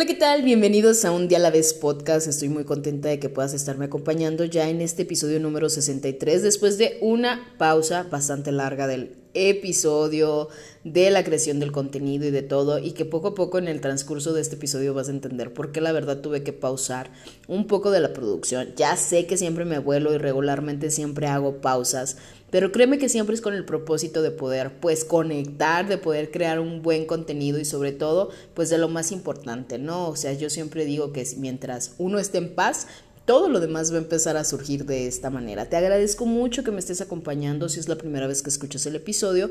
Hola, ¿qué tal? Bienvenidos a Un Día a la Vez podcast. Estoy muy contenta de que puedas estarme acompañando ya en este episodio número 63, después de una pausa bastante larga del episodio, de la creación del contenido y de todo, y que poco a poco en el transcurso de este episodio vas a entender por qué la verdad tuve que pausar un poco de la producción. Ya sé que siempre me vuelo y regularmente siempre hago pausas pero créeme que siempre es con el propósito de poder pues conectar, de poder crear un buen contenido y sobre todo pues de lo más importante, ¿no? O sea, yo siempre digo que mientras uno esté en paz, todo lo demás va a empezar a surgir de esta manera. Te agradezco mucho que me estés acompañando si es la primera vez que escuchas el episodio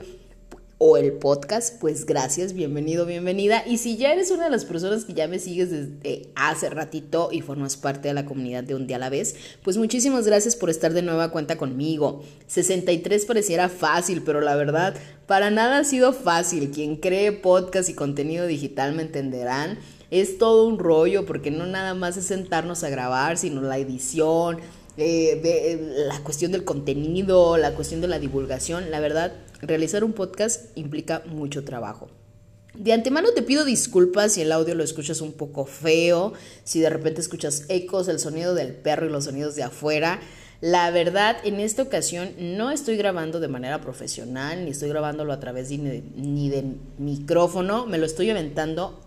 o el podcast, pues gracias, bienvenido, bienvenida. Y si ya eres una de las personas que ya me sigues desde hace ratito y formas parte de la comunidad de un día a la vez, pues muchísimas gracias por estar de nueva cuenta conmigo. 63 pareciera fácil, pero la verdad, para nada ha sido fácil. Quien cree podcast y contenido digital me entenderán. Es todo un rollo porque no nada más es sentarnos a grabar, sino la edición, eh, la cuestión del contenido, la cuestión de la divulgación. La verdad, realizar un podcast implica mucho trabajo. De antemano te pido disculpas si el audio lo escuchas un poco feo, si de repente escuchas ecos, el sonido del perro y los sonidos de afuera. La verdad, en esta ocasión no estoy grabando de manera profesional, ni estoy grabándolo a través ni de micrófono, me lo estoy aventando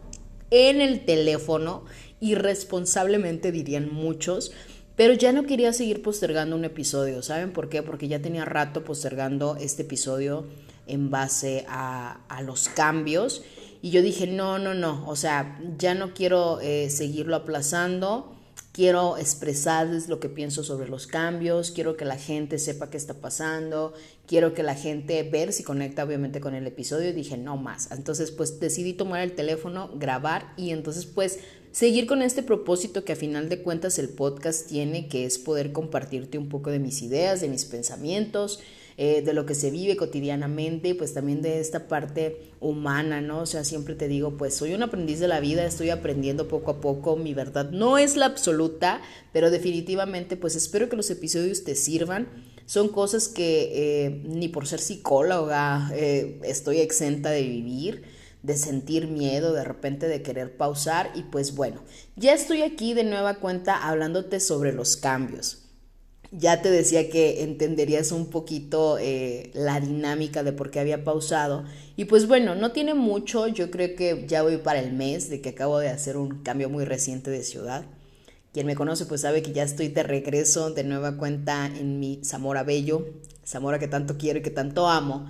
en el teléfono, irresponsablemente dirían muchos, pero ya no quería seguir postergando un episodio, ¿saben por qué? Porque ya tenía rato postergando este episodio en base a, los cambios. Y yo dije, no, no, no, o sea, ya no quiero eh, seguirlo aplazando, quiero expresarles lo que pienso sobre los cambios, quiero que la gente sepa qué está pasando, quiero que la gente ver si conecta obviamente con el episodio y dije, no más. Entonces pues decidí tomar el teléfono, grabar y entonces pues seguir con este propósito que a final de cuentas el podcast tiene, que es poder compartirte un poco de mis ideas, de mis pensamientos, eh, de lo que se vive cotidianamente, pues también de esta parte humana, ¿no? O sea, siempre te digo, pues soy un aprendiz de la vida, estoy aprendiendo poco a poco, mi verdad no es la absoluta, pero definitivamente pues espero que los episodios te sirvan. Son cosas que eh, ni por ser psicóloga eh, estoy exenta de vivir de sentir miedo, de repente de querer pausar y pues bueno, ya estoy aquí de nueva cuenta hablándote sobre los cambios. Ya te decía que entenderías un poquito eh, la dinámica de por qué había pausado. Y pues bueno, no tiene mucho, yo creo que ya voy para el mes de que acabo de hacer un cambio muy reciente de ciudad. Quien me conoce pues sabe que ya estoy de regreso de nueva cuenta en mi Zamora Bello, Zamora que tanto quiero y que tanto amo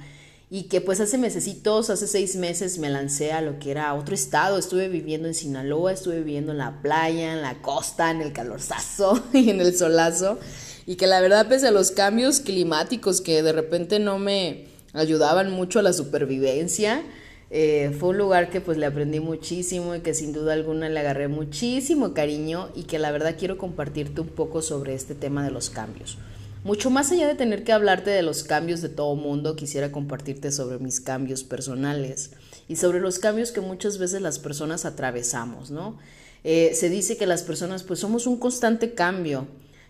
y que pues hace mesecitos, hace seis meses me lancé a lo que era otro estado, estuve viviendo en Sinaloa, estuve viviendo en la playa, en la costa, en el calorzazo y en el solazo, y que la verdad pese a los cambios climáticos que de repente no me ayudaban mucho a la supervivencia, eh, fue un lugar que pues le aprendí muchísimo y que sin duda alguna le agarré muchísimo cariño y que la verdad quiero compartirte un poco sobre este tema de los cambios. Mucho más allá de tener que hablarte de los cambios de todo mundo, quisiera compartirte sobre mis cambios personales y sobre los cambios que muchas veces las personas atravesamos, ¿no? Eh, se dice que las personas pues somos un constante cambio.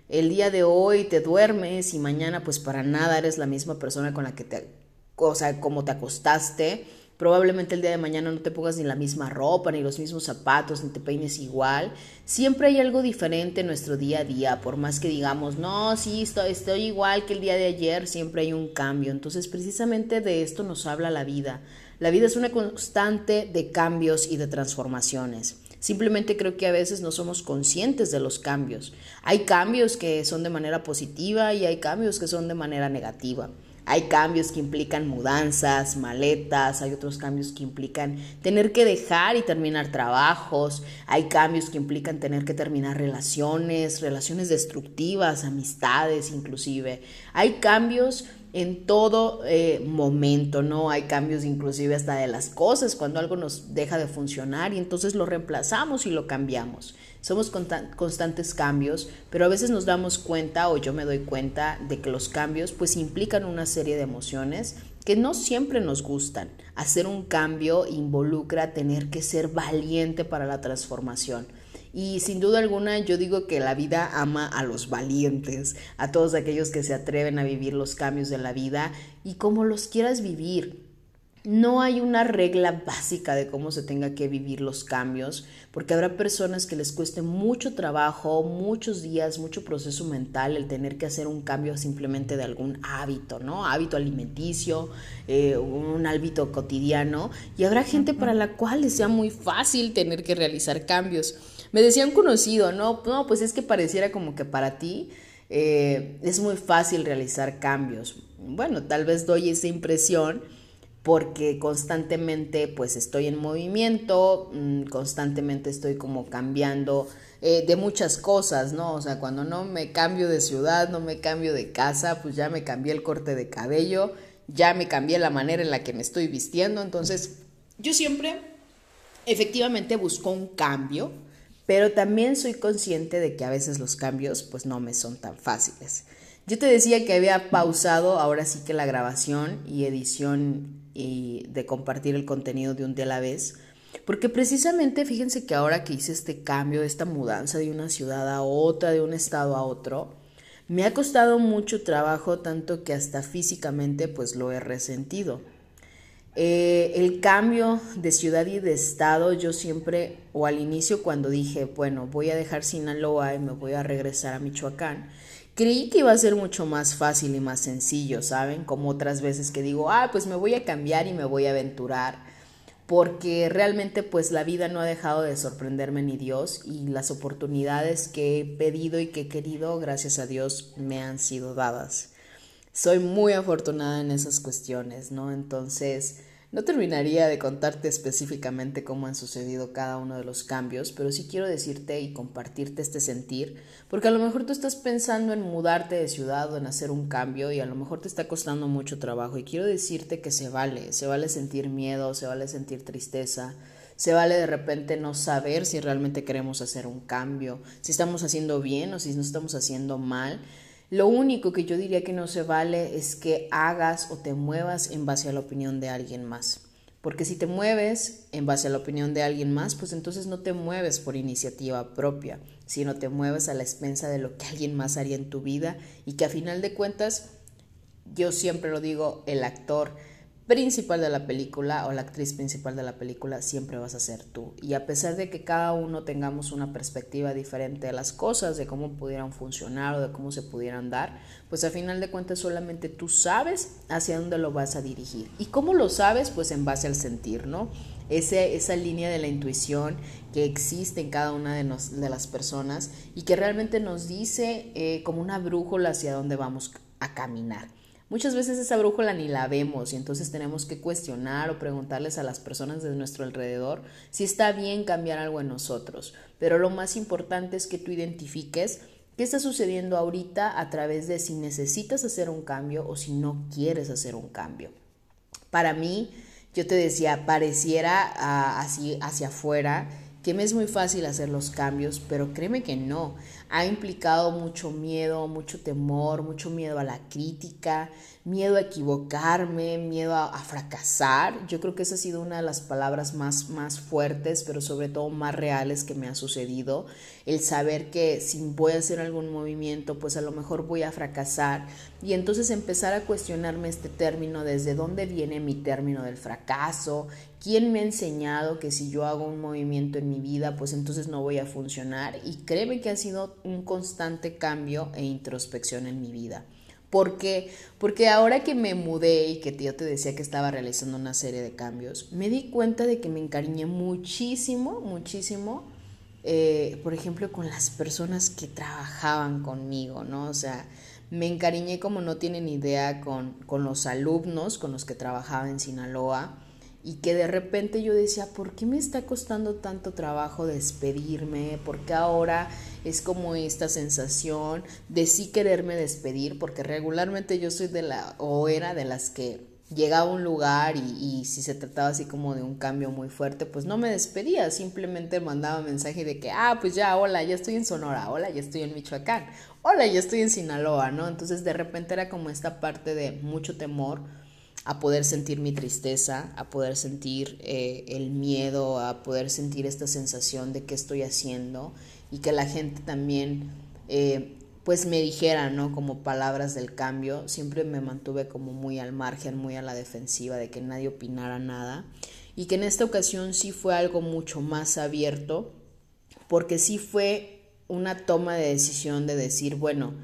El día de hoy te duermes y mañana pues para nada eres la misma persona con la que te, o sea, como te acostaste Probablemente el día de mañana no te pongas ni la misma ropa, ni los mismos zapatos, ni te peines igual. Siempre hay algo diferente en nuestro día a día, por más que digamos, no, sí, estoy, estoy igual que el día de ayer, siempre hay un cambio. Entonces, precisamente de esto nos habla la vida. La vida es una constante de cambios y de transformaciones. Simplemente creo que a veces no somos conscientes de los cambios. Hay cambios que son de manera positiva y hay cambios que son de manera negativa. Hay cambios que implican mudanzas, maletas, hay otros cambios que implican tener que dejar y terminar trabajos, hay cambios que implican tener que terminar relaciones, relaciones destructivas, amistades inclusive. Hay cambios en todo eh, momento, ¿no? Hay cambios inclusive hasta de las cosas, cuando algo nos deja de funcionar y entonces lo reemplazamos y lo cambiamos. Somos constantes cambios, pero a veces nos damos cuenta o yo me doy cuenta de que los cambios pues implican una serie de emociones que no siempre nos gustan. Hacer un cambio involucra tener que ser valiente para la transformación. Y sin duda alguna yo digo que la vida ama a los valientes, a todos aquellos que se atreven a vivir los cambios de la vida y como los quieras vivir. No hay una regla básica de cómo se tenga que vivir los cambios, porque habrá personas que les cueste mucho trabajo, muchos días, mucho proceso mental el tener que hacer un cambio simplemente de algún hábito, ¿no? Hábito alimenticio, eh, un hábito cotidiano, y habrá gente para la cual les sea muy fácil tener que realizar cambios. Me decía un conocido, ¿no? No, pues es que pareciera como que para ti eh, es muy fácil realizar cambios. Bueno, tal vez doy esa impresión porque constantemente pues estoy en movimiento, mm, constantemente estoy como cambiando eh, de muchas cosas, ¿no? O sea, cuando no me cambio de ciudad, no me cambio de casa, pues ya me cambié el corte de cabello, ya me cambié la manera en la que me estoy vistiendo, entonces yo siempre efectivamente busco un cambio, pero también soy consciente de que a veces los cambios pues no me son tan fáciles. Yo te decía que había pausado ahora sí que la grabación y edición y de compartir el contenido de un día a la vez. Porque precisamente fíjense que ahora que hice este cambio, esta mudanza de una ciudad a otra, de un estado a otro, me ha costado mucho trabajo, tanto que hasta físicamente pues lo he resentido. Eh, el cambio de ciudad y de estado, yo siempre, o al inicio cuando dije, bueno, voy a dejar Sinaloa y me voy a regresar a Michoacán, Creí que iba a ser mucho más fácil y más sencillo, ¿saben? Como otras veces que digo, ah, pues me voy a cambiar y me voy a aventurar, porque realmente pues la vida no ha dejado de sorprenderme ni Dios y las oportunidades que he pedido y que he querido, gracias a Dios, me han sido dadas. Soy muy afortunada en esas cuestiones, ¿no? Entonces, no terminaría de contarte específicamente cómo han sucedido cada uno de los cambios, pero sí quiero decirte y compartirte este sentir, porque a lo mejor tú estás pensando en mudarte de ciudad o en hacer un cambio y a lo mejor te está costando mucho trabajo y quiero decirte que se vale, se vale sentir miedo, se vale sentir tristeza, se vale de repente no saber si realmente queremos hacer un cambio, si estamos haciendo bien o si no estamos haciendo mal. Lo único que yo diría que no se vale es que hagas o te muevas en base a la opinión de alguien más. Porque si te mueves en base a la opinión de alguien más, pues entonces no te mueves por iniciativa propia, sino te mueves a la expensa de lo que alguien más haría en tu vida y que a final de cuentas, yo siempre lo digo, el actor principal de la película o la actriz principal de la película siempre vas a ser tú. Y a pesar de que cada uno tengamos una perspectiva diferente de las cosas, de cómo pudieran funcionar o de cómo se pudieran dar, pues a final de cuentas solamente tú sabes hacia dónde lo vas a dirigir. ¿Y cómo lo sabes? Pues en base al sentir, ¿no? Ese, esa línea de la intuición que existe en cada una de, de las personas y que realmente nos dice eh, como una brújula hacia dónde vamos a caminar. Muchas veces esa brújula ni la vemos y entonces tenemos que cuestionar o preguntarles a las personas de nuestro alrededor si está bien cambiar algo en nosotros. Pero lo más importante es que tú identifiques qué está sucediendo ahorita a través de si necesitas hacer un cambio o si no quieres hacer un cambio. Para mí, yo te decía, pareciera ah, así hacia afuera que me es muy fácil hacer los cambios, pero créeme que no. Ha implicado mucho miedo, mucho temor, mucho miedo a la crítica, miedo a equivocarme, miedo a, fracasar. Yo creo que esa ha sido una de las palabras más, más fuertes, pero sobre todo más reales que me ha sucedido. El saber que si voy a hacer algún movimiento, pues a lo mejor voy a fracasar. Y entonces empezar a cuestionarme este término, desde dónde viene mi término del fracaso, quién me ha enseñado que si yo hago un movimiento en mi vida, pues entonces no voy a funcionar. Y créeme que ha sido un constante cambio e introspección en mi vida. ¿Por qué? Porque ahora que me mudé y que yo te decía que estaba realizando una serie de cambios, me di cuenta de que me encariñé muchísimo, muchísimo, eh, por ejemplo, con las personas que trabajaban conmigo, ¿no? O sea, me encariñé como no tienen idea con, con los alumnos con los que trabajaba en Sinaloa y que de repente yo decía, ¿por qué me está costando tanto trabajo despedirme? ¿Por qué ahora es como esta sensación de sí quererme despedir? Porque regularmente yo soy de la, o era de las que llegaba a un lugar y, y, si se trataba así como de un cambio muy fuerte, pues no me despedía, simplemente mandaba mensaje de que, ah, pues ya, hola, ya estoy en Sonora, hola, ya estoy en Michoacán, hola, ya estoy en Sinaloa, ¿no? Entonces de repente era como esta parte de mucho temor a poder sentir mi tristeza, a poder sentir eh, el miedo, a poder sentir esta sensación de qué estoy haciendo y que la gente también eh, pues me dijera, ¿no? Como palabras del cambio, siempre me mantuve como muy al margen, muy a la defensiva, de que nadie opinara nada y que en esta ocasión sí fue algo mucho más abierto, porque sí fue una toma de decisión de decir, bueno,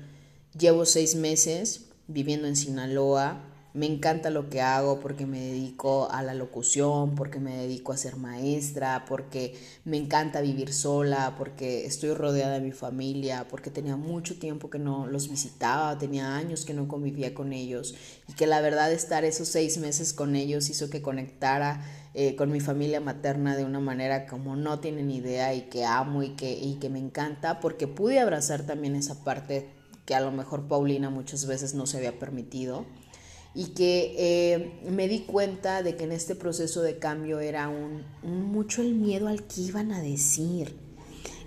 llevo seis meses viviendo en Sinaloa, me encanta lo que hago porque me dedico a la locución, porque me dedico a ser maestra, porque me encanta vivir sola, porque estoy rodeada de mi familia, porque tenía mucho tiempo que no los visitaba, tenía años que no convivía con ellos y que la verdad estar esos seis meses con ellos hizo que conectara eh, con mi familia materna de una manera como no tienen idea y que amo y que, y que me encanta porque pude abrazar también esa parte que a lo mejor Paulina muchas veces no se había permitido y que eh, me di cuenta de que en este proceso de cambio era un, mucho el miedo al que iban a decir.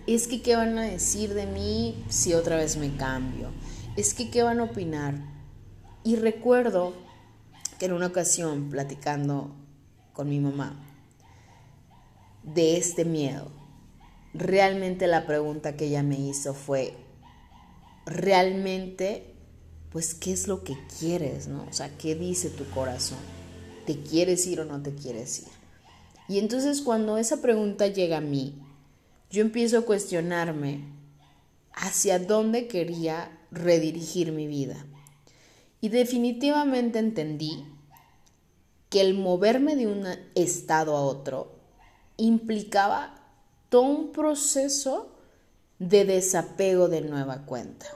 Es que qué van a decir de mí si otra vez me cambio. Es que qué van a opinar. Y recuerdo que en una ocasión platicando con mi mamá de este miedo, realmente la pregunta que ella me hizo fue, ¿realmente pues qué es lo que quieres, ¿no? O sea, ¿qué dice tu corazón? ¿Te quieres ir o no te quieres ir? Y entonces cuando esa pregunta llega a mí, yo empiezo a cuestionarme hacia dónde quería redirigir mi vida. Y definitivamente entendí que el moverme de un estado a otro implicaba todo un proceso de desapego de nueva cuenta.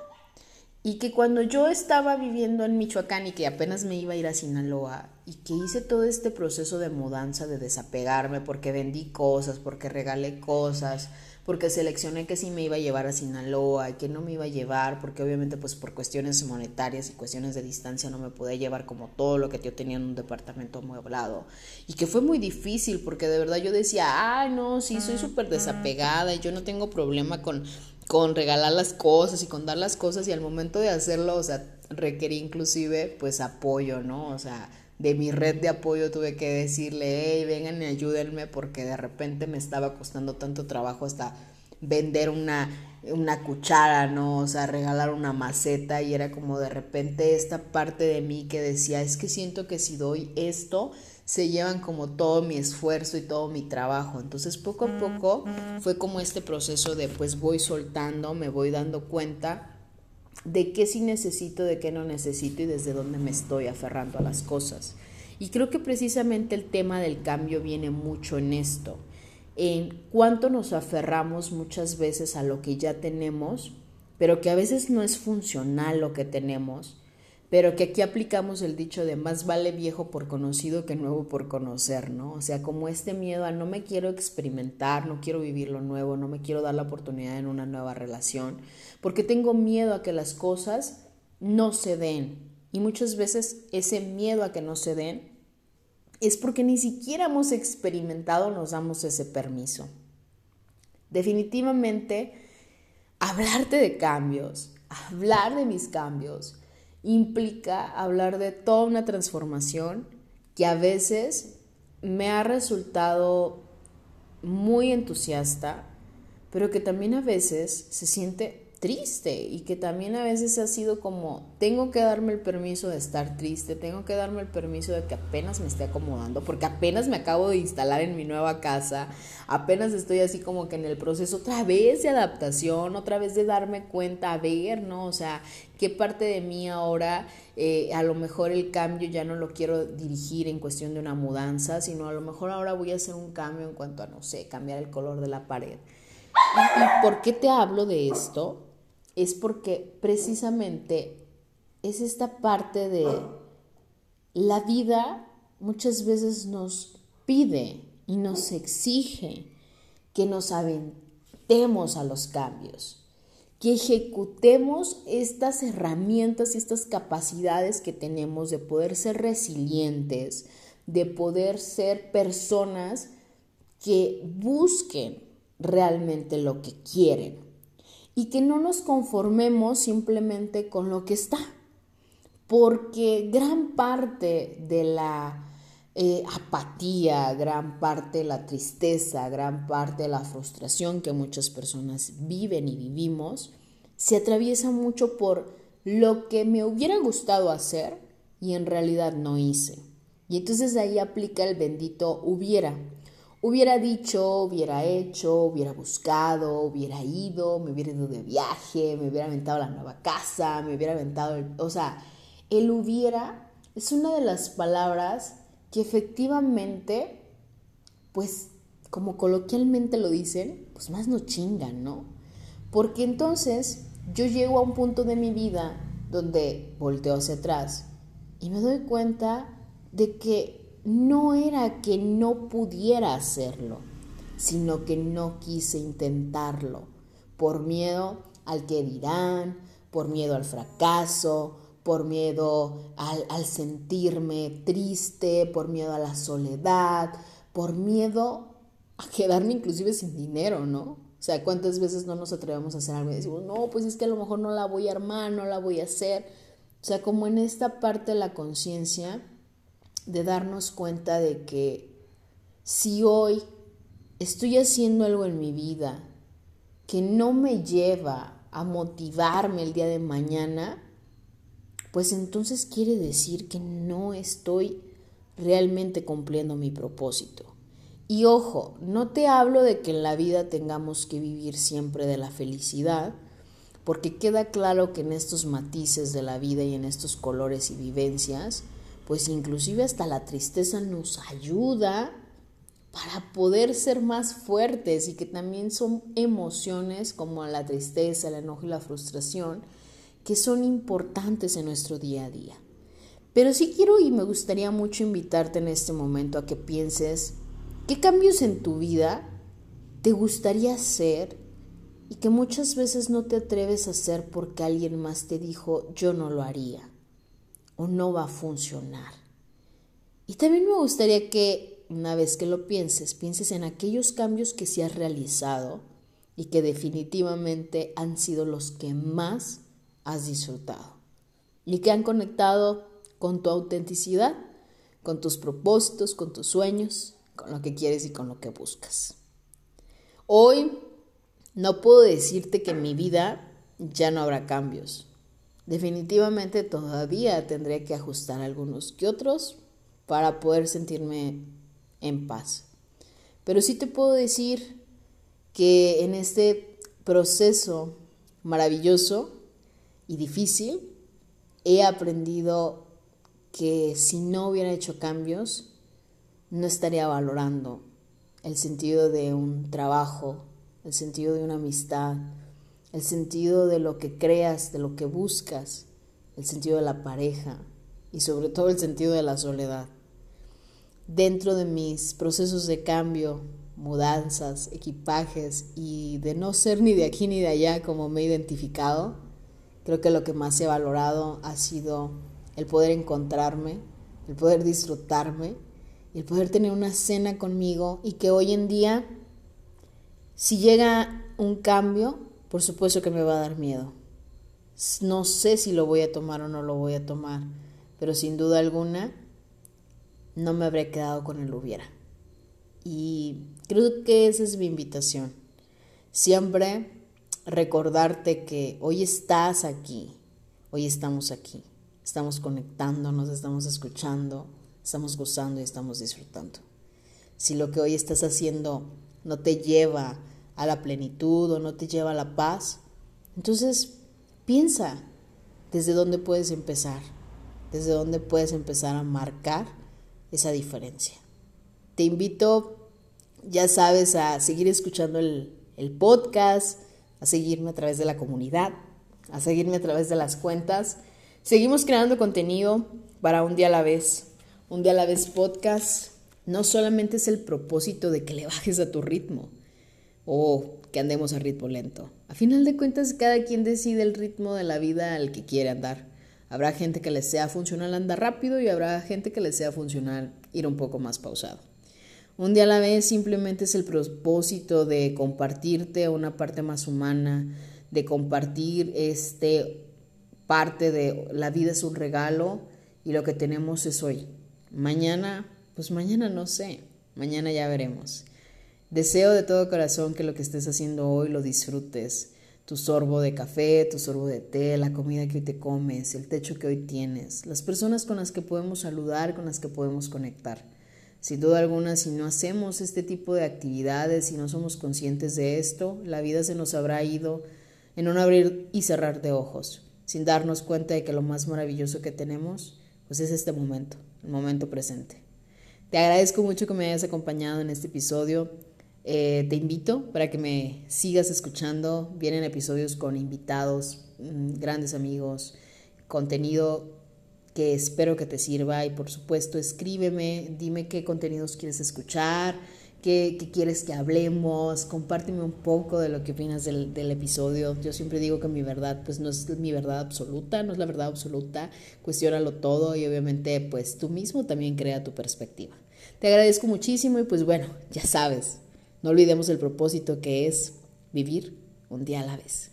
Y que cuando yo estaba viviendo en Michoacán y que apenas me iba a ir a Sinaloa y que hice todo este proceso de mudanza, de desapegarme, porque vendí cosas, porque regalé cosas, porque seleccioné que sí me iba a llevar a Sinaloa y que no me iba a llevar, porque obviamente pues por cuestiones monetarias y cuestiones de distancia no me podía llevar como todo lo que yo tenía en un departamento amueblado. Y que fue muy difícil porque de verdad yo decía, ay no, sí, soy súper desapegada y yo no tengo problema con con regalar las cosas y con dar las cosas y al momento de hacerlo, o sea, requerí inclusive pues apoyo, ¿no? O sea, de mi red de apoyo tuve que decirle, hey, vengan y ayúdenme porque de repente me estaba costando tanto trabajo hasta vender una, una cuchara, ¿no? O sea, regalar una maceta y era como de repente esta parte de mí que decía, es que siento que si doy esto, se llevan como todo mi esfuerzo y todo mi trabajo. Entonces poco a poco fue como este proceso de pues voy soltando, me voy dando cuenta de qué sí necesito, de qué no necesito y desde dónde me estoy aferrando a las cosas. Y creo que precisamente el tema del cambio viene mucho en esto, en cuánto nos aferramos muchas veces a lo que ya tenemos, pero que a veces no es funcional lo que tenemos pero que aquí aplicamos el dicho de más vale viejo por conocido que nuevo por conocer, ¿no? O sea, como este miedo a no me quiero experimentar, no quiero vivir lo nuevo, no me quiero dar la oportunidad en una nueva relación, porque tengo miedo a que las cosas no se den. Y muchas veces ese miedo a que no se den es porque ni siquiera hemos experimentado, nos damos ese permiso. Definitivamente, hablarte de cambios, hablar de mis cambios, implica hablar de toda una transformación que a veces me ha resultado muy entusiasta, pero que también a veces se siente triste y que también a veces ha sido como, tengo que darme el permiso de estar triste, tengo que darme el permiso de que apenas me esté acomodando, porque apenas me acabo de instalar en mi nueva casa, apenas estoy así como que en el proceso otra vez de adaptación, otra vez de darme cuenta, a ver, ¿no? O sea, qué parte de mí ahora, eh, a lo mejor el cambio ya no lo quiero dirigir en cuestión de una mudanza, sino a lo mejor ahora voy a hacer un cambio en cuanto a, no sé, cambiar el color de la pared. ¿Y, por qué te hablo de esto? Es porque precisamente es esta parte de la vida muchas veces nos pide y nos exige que nos aventemos a los cambios, que ejecutemos estas herramientas y estas capacidades que tenemos de poder ser resilientes, de poder ser personas que busquen realmente lo que quieren y que no nos conformemos simplemente con lo que está, porque gran parte de la eh, apatía, gran parte de la tristeza, gran parte de la frustración que muchas personas viven y vivimos, se atraviesa mucho por lo que me hubiera gustado hacer y en realidad no hice. Y entonces ahí aplica el bendito hubiera. Hubiera dicho, hubiera hecho, hubiera buscado, hubiera ido, me hubiera ido de viaje, me hubiera aventado la nueva casa, me hubiera aventado, el, o sea, el hubiera es una de las palabras que efectivamente, pues como coloquialmente lo dicen, pues más no chingan, ¿no? Porque entonces yo llego a un punto de mi vida donde volteo hacia atrás y me doy cuenta de que no era que no pudiera hacerlo, sino que no quise intentarlo por miedo al que dirán, por miedo al fracaso, por miedo al, sentirme triste, por miedo a la soledad, por miedo a quedarme inclusive sin dinero, ¿no? O sea, ¿cuántas veces no nos atrevemos a hacer algo y decimos, no, pues es que a lo mejor no la voy a armar, no la voy a hacer? O sea, como en esta parte de la conciencia, de darnos cuenta de que si hoy estoy haciendo algo en mi vida que no me lleva a motivarme el día de mañana, pues entonces quiere decir que no estoy realmente cumpliendo mi propósito. Y ojo, no te hablo de que en la vida tengamos que vivir siempre de la felicidad, porque queda claro que en estos matices de la vida y en estos colores y vivencias, pues inclusive hasta la tristeza nos ayuda para poder ser más fuertes y que también son emociones como la tristeza, el enojo y la frustración que son importantes en nuestro día a día. Pero sí quiero y me gustaría mucho invitarte en este momento a que pienses qué cambios en tu vida te gustaría hacer y que muchas veces no te atreves a hacer porque alguien más te dijo yo no lo haría o no va a funcionar. Y también me gustaría que una vez que lo pienses, pienses en aquellos cambios que sí has realizado y que definitivamente han sido los que más has disfrutado y que han conectado con tu autenticidad, con tus propósitos, con tus sueños, con lo que quieres y con lo que buscas. Hoy no puedo decirte que en mi vida ya no habrá cambios. Definitivamente todavía tendré que ajustar algunos que otros para poder sentirme en paz. Pero sí te puedo decir que en este proceso maravilloso y difícil, he aprendido que si no hubiera hecho cambios, no estaría valorando el sentido de un trabajo, el sentido de una amistad, el sentido de lo que creas, de lo que buscas, el sentido de la pareja y sobre todo el sentido de la soledad. Dentro de mis procesos de cambio, mudanzas, equipajes y de no ser ni de aquí ni de allá como me he identificado, Creo que lo que más he valorado ha sido el poder encontrarme, el poder disfrutarme, el poder tener una cena conmigo y que hoy en día, si llega un cambio, por supuesto que me va a dar miedo. No sé si lo voy a tomar o no lo voy a tomar, pero sin duda alguna no me habré quedado con el hubiera. Y creo que esa es mi invitación. Siempre recordarte que hoy estás aquí, hoy estamos aquí, estamos conectándonos, estamos escuchando, estamos gozando y estamos disfrutando. Si lo que hoy estás haciendo no te lleva a la plenitud o no te lleva a la paz, entonces piensa desde dónde puedes empezar, desde dónde puedes empezar a marcar esa diferencia. Te invito, ya sabes, a seguir escuchando el, el podcast, a seguirme a través de la comunidad, a seguirme a través de las cuentas. Seguimos creando contenido para un día a la vez, un día a la vez podcast no solamente es el propósito de que le bajes a tu ritmo o que andemos a ritmo lento. A final de cuentas, cada quien decide el ritmo de la vida al que quiere andar. Habrá gente que le sea funcional andar rápido y habrá gente que le sea funcional ir un poco más pausado. Un día a la vez simplemente es el propósito de compartirte una parte más humana, de compartir este parte de la vida es un regalo y lo que tenemos es hoy. Mañana, pues mañana no sé, mañana ya veremos. Deseo de todo corazón que lo que estés haciendo hoy lo disfrutes. Tu sorbo de café, tu sorbo de té, la comida que hoy te comes, el techo que hoy tienes, las personas con las que podemos saludar, con las que podemos conectar. Sin duda alguna, si no hacemos este tipo de actividades, si no somos conscientes de esto, la vida se nos habrá ido en un abrir y cerrar de ojos, sin darnos cuenta de que lo más maravilloso que tenemos, pues es este momento, el momento presente. Te agradezco mucho que me hayas acompañado en este episodio. Eh, te invito para que me sigas escuchando. Vienen episodios con invitados, mm, grandes amigos, contenido que espero que te sirva y por supuesto escríbeme, dime qué contenidos quieres escuchar, qué, quieres que hablemos, compárteme un poco de lo que opinas del, episodio. Yo siempre digo que mi verdad pues no es mi verdad absoluta, no es la verdad absoluta, cuestiónalo todo y obviamente pues tú mismo también crea tu perspectiva. Te agradezco muchísimo y pues bueno, ya sabes, no olvidemos el propósito que es vivir un día a la vez.